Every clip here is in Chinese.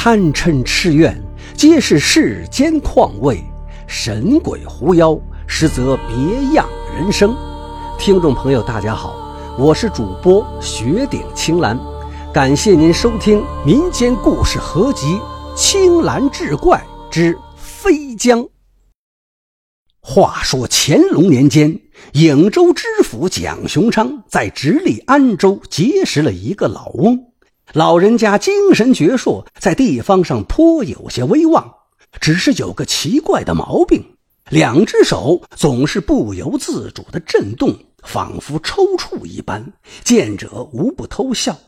贪嗔痴怨，皆是世间况味；神鬼狐妖，实则别样人生。听众朋友，大家好，我是主播雪顶青兰，感谢您收听民间故事合集《青兰志怪之飞江》。话说乾隆年间，颍州知府蒋雄昌在直隶安州结识了一个老翁。老人家精神矍铄，在地方上颇有些威望，只是有个奇怪的毛病，两只手总是不由自主的震动，仿佛抽搐一般，见者无不偷笑。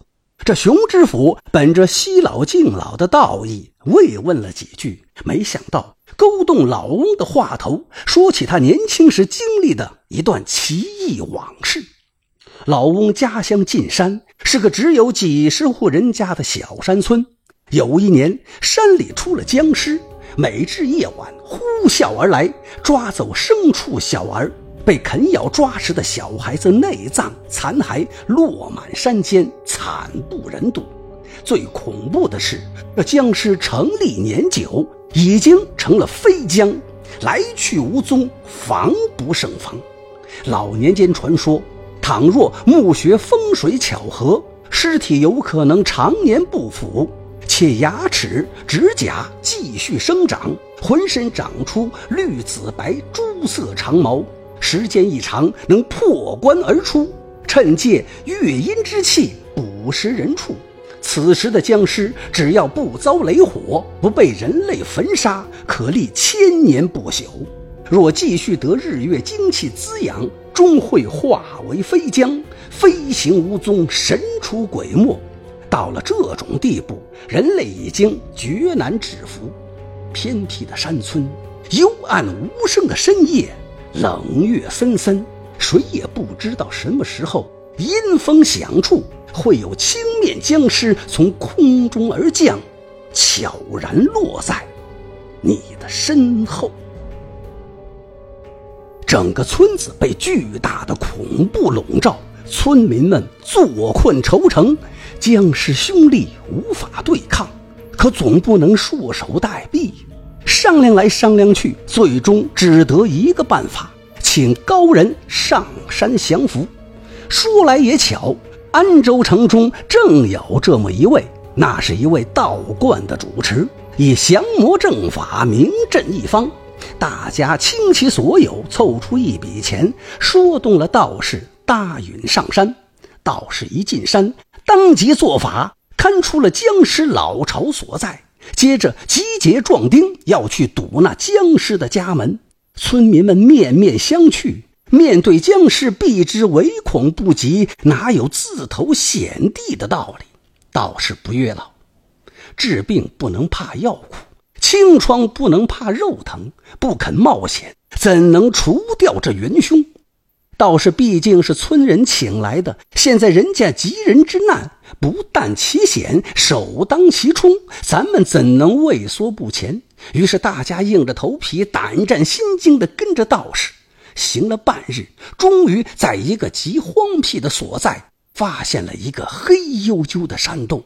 这熊知府本着惜老敬老的道义，慰问了几句，没想到勾动老翁的话头，说起他年轻时经历的一段奇异往事。老翁家乡进山，是个只有几十户人家的小山村。有一年，山里出了僵尸，每至夜晚呼啸而来，抓走牲畜、小儿。被啃咬抓食的小孩子内脏残骸落满山间，惨不忍睹。最恐怖的是，这僵尸成立年久，已经成了飞僵，来去无踪，防不胜防。老年间传说。倘若墓穴风水巧合，尸体有可能常年不腐，且牙齿、指甲继续生长，浑身长出绿紫白朱色长毛，时间一长能破棺而出，趁借月阴之气捕食人畜。此时的僵尸只要不遭雷火，不被人类焚杀，可立千年不朽。若继续得日月精气滋养。终会化为飞将，飞行无踪，神出鬼没。到了这种地步，人类已经绝难制服。偏僻的山村，幽暗无声的深夜，冷月森森，谁也不知道什么时候阴风响处会有青面僵尸从空中而降，悄然落在你的身后。整个村子被巨大的恐怖笼罩，村民们坐困愁城，僵尸凶厉无法对抗，可总不能束手待毙。商量来商量去，最终只得一个办法，请高人上山降服。说来也巧，安州城中正有这么一位，那是一位道观的主持，以降魔正法名震一方。大家倾其所有，凑出一笔钱，说动了道士，搭允上山。道士一进山，当即做法，看出了僵尸老巢所在。接着集结壮丁，要去堵那僵尸的家门。村民们面面相觑，面对僵尸，避之唯恐不及，哪有自投险地的道理？道士不悦了，治病不能怕药苦。清疮不能怕肉疼，不肯冒险，怎能除掉这元凶？道士毕竟是村人请来的，现在人家急人之难，不担其险，首当其冲，咱们怎能畏缩不前？于是大家硬着头皮，胆战心惊地跟着道士。行了半日，终于在一个极荒僻的所在，发现了一个黑黝黝的山洞。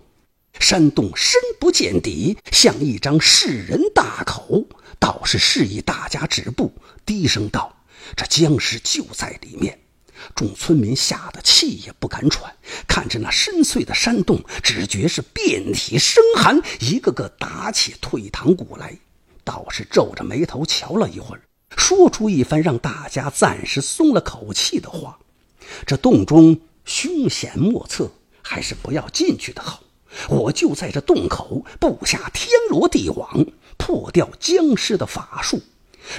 山洞深不见底，像一张世人大口。道士示意大家止步，低声道：“这僵尸就在里面。”众村民吓得气也不敢喘，看着那深邃的山洞，只觉是遍体生寒，一个个打起退堂鼓来。道士皱着眉头瞧了一会儿，说出一番让大家暂时松了口气的话：“这洞中凶险莫测，还是不要进去的好。”我就在这洞口布下天罗地网，破掉僵尸的法术。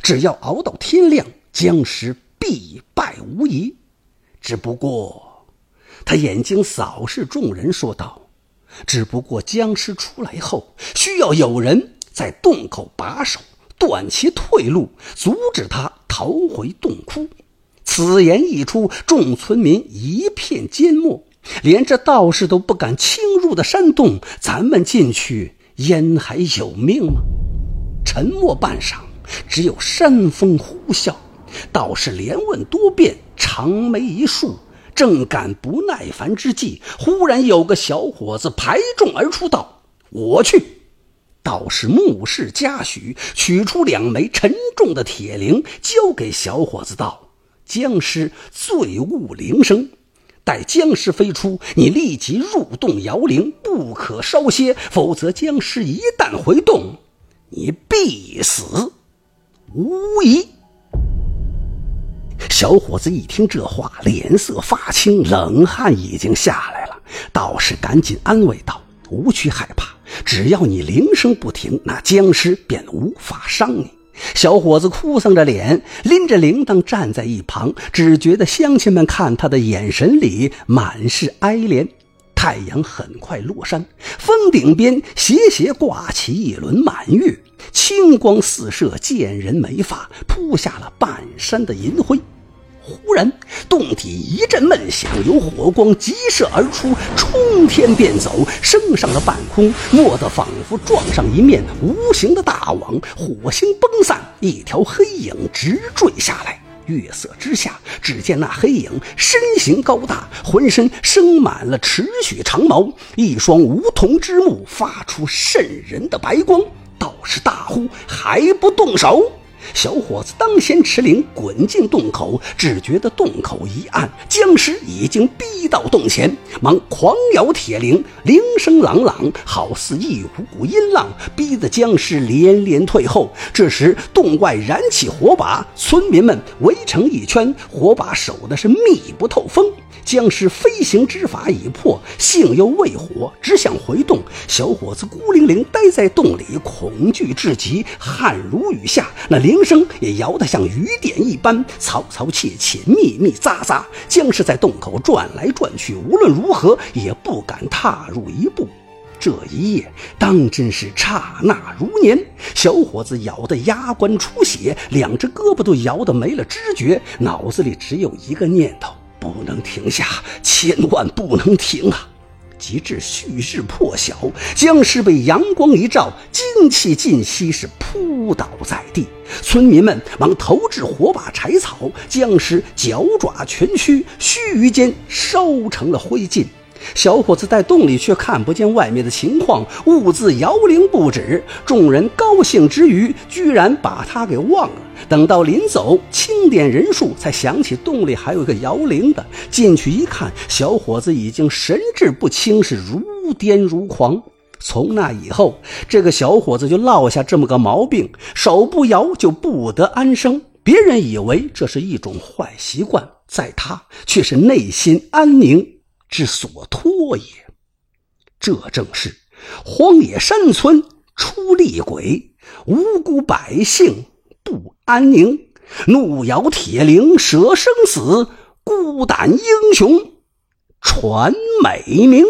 只要熬到天亮，僵尸必败无疑。只不过，他眼睛扫视众人，说道：“只不过僵尸出来后，需要有人在洞口把守，断其退路，阻止他逃回洞窟。”此言一出，众村民一片缄默。连这道士都不敢侵入的山洞，咱们进去焉还有命吗？沉默半晌，只有山风呼啸。道士连问多遍，长眉一竖，正感不耐烦之际，忽然有个小伙子排众而出，道：“我去。”道士目视嘉许，取出两枚沉重的铁铃，交给小伙子道：“僵尸醉悟铃声，待僵尸飞出，你立即入洞摇铃，不可稍歇，否则僵尸一旦回洞，你必死无疑。”小伙子一听这话，脸色发青，冷汗已经下来了。道士赶紧安慰道：“无需害怕，只要你铃声不停，那僵尸便无法伤你。”小伙子哭丧着脸，拎着铃铛站在一旁，只觉得乡亲们看他的眼神里满是哀怜。太阳很快落山，峰顶边斜斜挂起一轮满月，清光四射，见人眉发，铺下了半山的银灰。忽然，洞底一阵闷响，有火光急射而出，冲天便走，升上了半空，蓦地仿佛撞上一面无形的大网，火星崩散，一条黑影直坠下来。月色之下，只见那黑影身形高大，浑身生满了持续长毛，一双梧桐之目发出渗人的白光。道士大呼：“还不动手！”小伙子当先持铃滚进洞口，只觉得洞口一暗，僵尸已经逼到洞前，忙狂摇铁铃，铃声朗朗，好似一股股音浪，逼得僵尸连连退后。这时洞外燃起火把，村民们围成一圈，火把守的是密不透风。僵尸飞行之法已破，性又未火，只想回洞。小伙子孤零零待在洞里，恐惧至极，汗如雨下。那铃声也摇得像雨点一般，嘈嘈切切，密密匝匝。僵尸在洞口转来转去，无论如何也不敢踏入一步。这一夜当真是刹那如年。小伙子咬得牙关出血，两只胳膊都摇得没了知觉，脑子里只有一个念头。不能停下，千万不能停啊！及至旭日破晓，僵尸被阳光一照，精气尽吸，是扑倒在地。村民们忙投掷火把、柴草，僵尸脚爪蜷曲，须臾间烧成了灰烬。小伙子在洞里却看不见外面的情况，兀自摇铃不止。众人高兴之余，居然把他给忘了。等到临走，清点人数，才想起洞里还有个摇铃的。进去一看，小伙子已经神志不清，是如癫如狂。从那以后，这个小伙子就落下这么个毛病：手不摇就不得安生。别人以为这是一种坏习惯，在他却是内心安宁。之所托也，这正是荒野山村出厉鬼，无辜百姓不安宁。怒咬铁铃舍生死，孤胆英雄传美名。